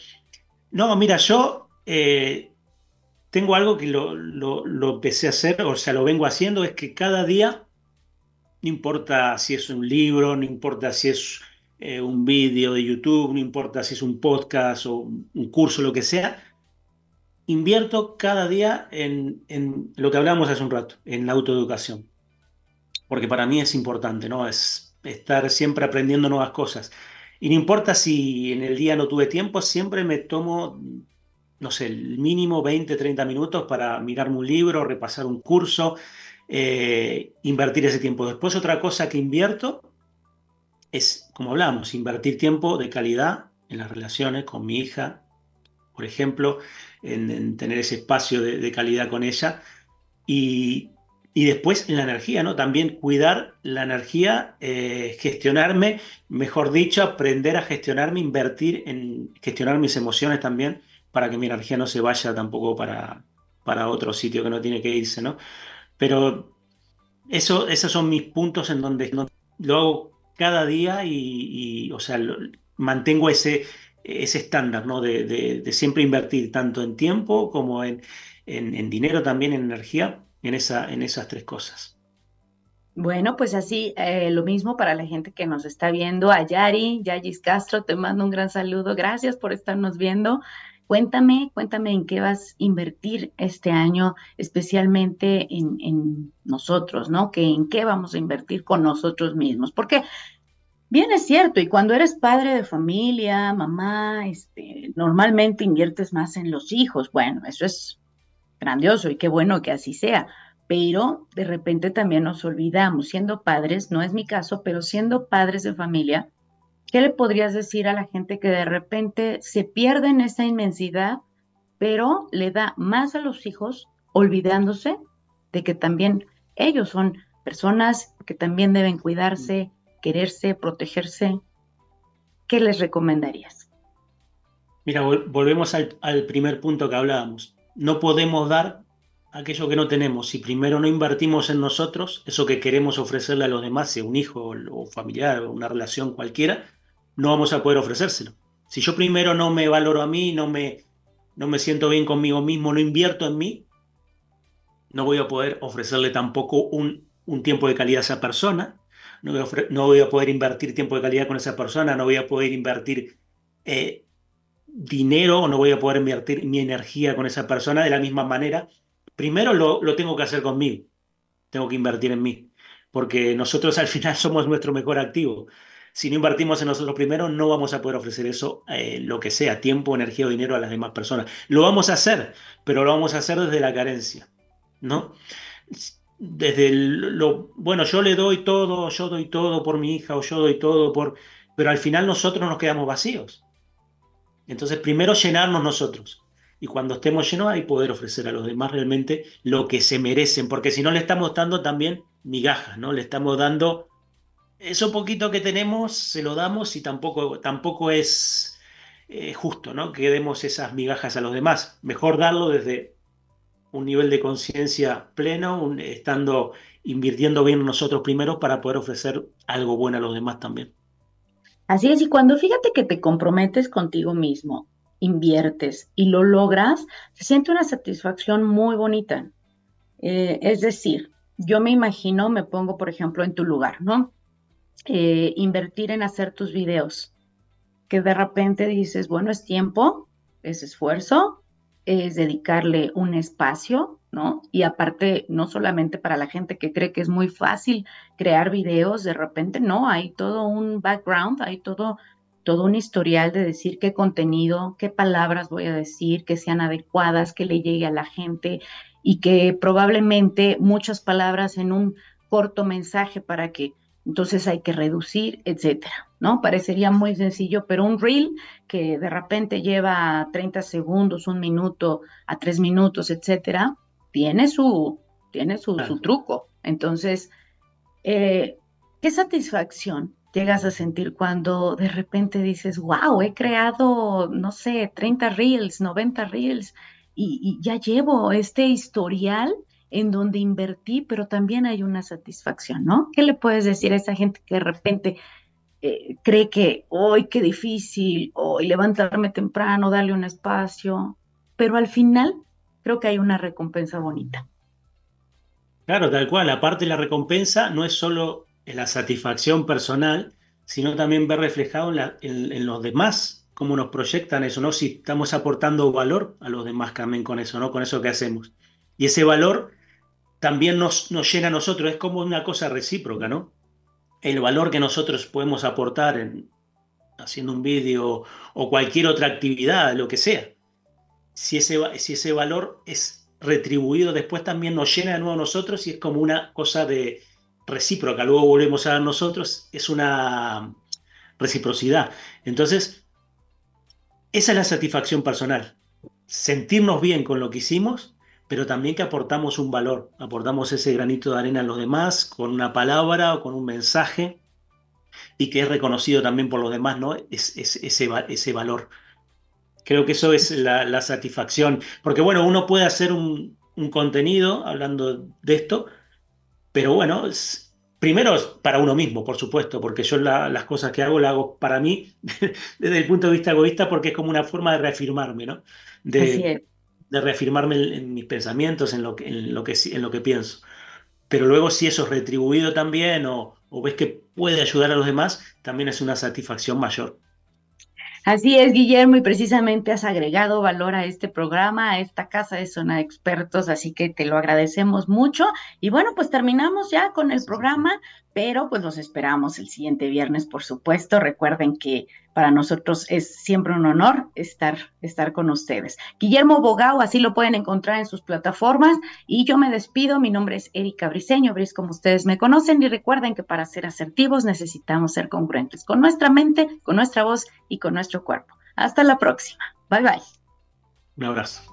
No, mira, yo eh, tengo algo que lo, lo, empecé a hacer, o sea, lo vengo haciendo, es que cada día, no importa si es un libro, no importa si es eh, un vídeo de YouTube, no importa si es un podcast o un curso, lo que sea, invierto cada día en, lo que hablábamos hace un rato, en la autoeducación. Porque para mí es importante, ¿no? Es estar siempre aprendiendo nuevas cosas. Y no importa si en el día no tuve tiempo, siempre me tomo no sé, el mínimo 20, 30 minutos para mirarme un libro, repasar un curso, eh, invertir ese tiempo. Después otra cosa que invierto es, como hablamos, invertir tiempo de calidad en las relaciones con mi hija, por ejemplo, en, tener ese espacio de, calidad con ella. Y, después en la energía, ¿no? También cuidar la energía, eh, gestionarme, mejor dicho, aprender a gestionarme, invertir en gestionar mis emociones también para que mi energía no se vaya tampoco para, para otro sitio que no tiene que irse, ¿no? Pero eso, esos son mis puntos en donde lo hago cada día y, o sea, mantengo ese, ese estándar, ¿no? De, siempre invertir tanto en tiempo como en, en, dinero también, en energía, en, esa, en esas tres cosas. Bueno, pues así, eh, lo mismo para la gente que nos está viendo. A Yari, Yayis Castro, te mando un gran saludo. Gracias por estarnos viendo. Cuéntame, cuéntame en qué vas a invertir este año, especialmente en, nosotros, ¿no? Que en qué vamos a invertir con nosotros mismos. Porque bien es cierto, y cuando eres padre de familia, mamá, este, normalmente inviertes más en los hijos. Bueno, eso es grandioso y qué bueno que así sea. Pero de repente también nos olvidamos, siendo padres, no es mi caso, pero siendo padres de familia, ¿Qué le podrías decir a la gente que de repente se pierde en esa inmensidad, pero le da más a los hijos, olvidándose de que también ellos son personas que también deben cuidarse, quererse, protegerse? ¿Qué les recomendarías? Mira, volvemos al, primer punto que hablábamos. No podemos dar aquello que no tenemos. Si primero no invertimos en nosotros, eso que queremos ofrecerle a los demás, sea un hijo o familiar o una relación cualquiera, no vamos a poder ofrecérselo. Si yo primero no me valoro a mí, no me, no me siento bien conmigo mismo, no invierto en mí, no voy a poder ofrecerle tampoco un, un tiempo de calidad a esa persona, no voy, a poder invertir tiempo de calidad con esa persona, no voy a poder invertir eh, dinero o no voy a poder invertir mi energía con esa persona de la misma manera. Primero lo, lo tengo que hacer conmigo, tengo que invertir en mí, porque nosotros al final (laughs) somos nuestro mejor activo si no invertimos en nosotros primero, no vamos a poder ofrecer eso, eh, lo que sea, tiempo, energía o dinero a las demás personas. Lo vamos a hacer, pero lo vamos a hacer desde la carencia, ¿no? Desde lo, bueno, yo le doy todo, yo doy todo por mi hija o yo doy todo por... Pero al final nosotros nos quedamos vacíos. Entonces, primero llenarnos nosotros. Y cuando estemos llenos, ahí poder ofrecer a los demás realmente lo que se merecen, porque si no le estamos dando también migajas, ¿no? Le estamos dando eso poquito que tenemos se lo damos y tampoco, tampoco es eh, justo, ¿no? Que demos esas migajas a los demás. Mejor darlo desde un nivel de conciencia pleno, estando invirtiendo bien nosotros primero para poder ofrecer algo bueno a los demás también. Así es, y cuando fíjate que te comprometes contigo mismo, inviertes y lo logras, se siente una satisfacción muy bonita. Eh, es decir, yo me imagino, me pongo, por ejemplo, en tu lugar, ¿no? Eh, invertir en hacer tus videos, que de repente dices, bueno, es tiempo, es esfuerzo, es dedicarle un espacio, ¿no? Y aparte, no solamente para la gente que cree que es muy fácil crear videos, de repente no, hay todo un background, hay todo, todo un historial de decir qué contenido, qué palabras voy a decir, que sean adecuadas, que le llegue a la gente y que probablemente muchas palabras en un corto mensaje para que entonces hay que reducir, etcétera, ¿no? Parecería muy sencillo, pero un reel que de repente lleva 30 segundos, un minuto a tres minutos, etcétera, tiene su, tiene su, truco. Entonces, eh, ¿qué satisfacción llegas a sentir cuando de repente dices, wow, he creado, no sé, 30 reels, 90 reels y, y ya llevo este historial en donde invertí, pero también hay una satisfacción, ¿no? ¿Qué le puedes decir a esa gente que de repente eh, cree que hoy qué difícil, hoy levantarme temprano, darle un espacio, pero al final creo que hay una recompensa bonita. Claro, tal cual. Aparte la recompensa no es solo la satisfacción personal, sino también ver reflejado en, los demás cómo nos proyectan eso, ¿no? Si estamos aportando valor a los demás también con eso, ¿no? Con eso que hacemos. Y ese valor también nos, nos llena a nosotros, es como una cosa recíproca, ¿no? El valor que nosotros podemos aportar en, haciendo un vídeo o cualquier otra actividad, lo que sea. Si ese, si ese valor es retribuido después también nos llena de nuevo a nosotros y es como una cosa de, recíproca, luego volvemos a nosotros, es una reciprocidad. Entonces, esa es la satisfacción personal, sentirnos bien con lo que hicimos, pero también que aportamos un valor, aportamos ese granito de arena a los demás con una palabra o con un mensaje y que es reconocido también por los demás, ¿no? Es, ese, ese valor. Creo que eso es la, satisfacción, porque bueno, uno puede hacer un, un contenido hablando de esto, pero bueno, primero para uno mismo, por supuesto, porque yo las cosas que hago las hago para mí (laughs) desde el punto de vista egoísta porque es como una forma de reafirmarme, ¿no? De reafirmarme en, mis pensamientos, en lo, que, en, lo que, en lo que pienso. Pero luego si eso es retribuido también o, o ves que puede ayudar a los demás, también es una satisfacción mayor. Así es, Guillermo, y precisamente has agregado valor a este programa, a esta casa de zona de expertos, así que te lo agradecemos mucho. Y bueno, pues terminamos ya con el programa, pero pues los esperamos el siguiente viernes, por supuesto. Recuerden que para nosotros es siempre un honor estar, estar con ustedes. Guillermo Bogao, así lo pueden encontrar en sus plataformas. Y yo me despido. Mi nombre es Erika Briseño, Bris, como ustedes me conocen. Y recuerden que para ser asertivos necesitamos ser congruentes con nuestra mente, con nuestra voz y con nuestro cuerpo. Hasta la próxima. Bye bye. Un abrazo.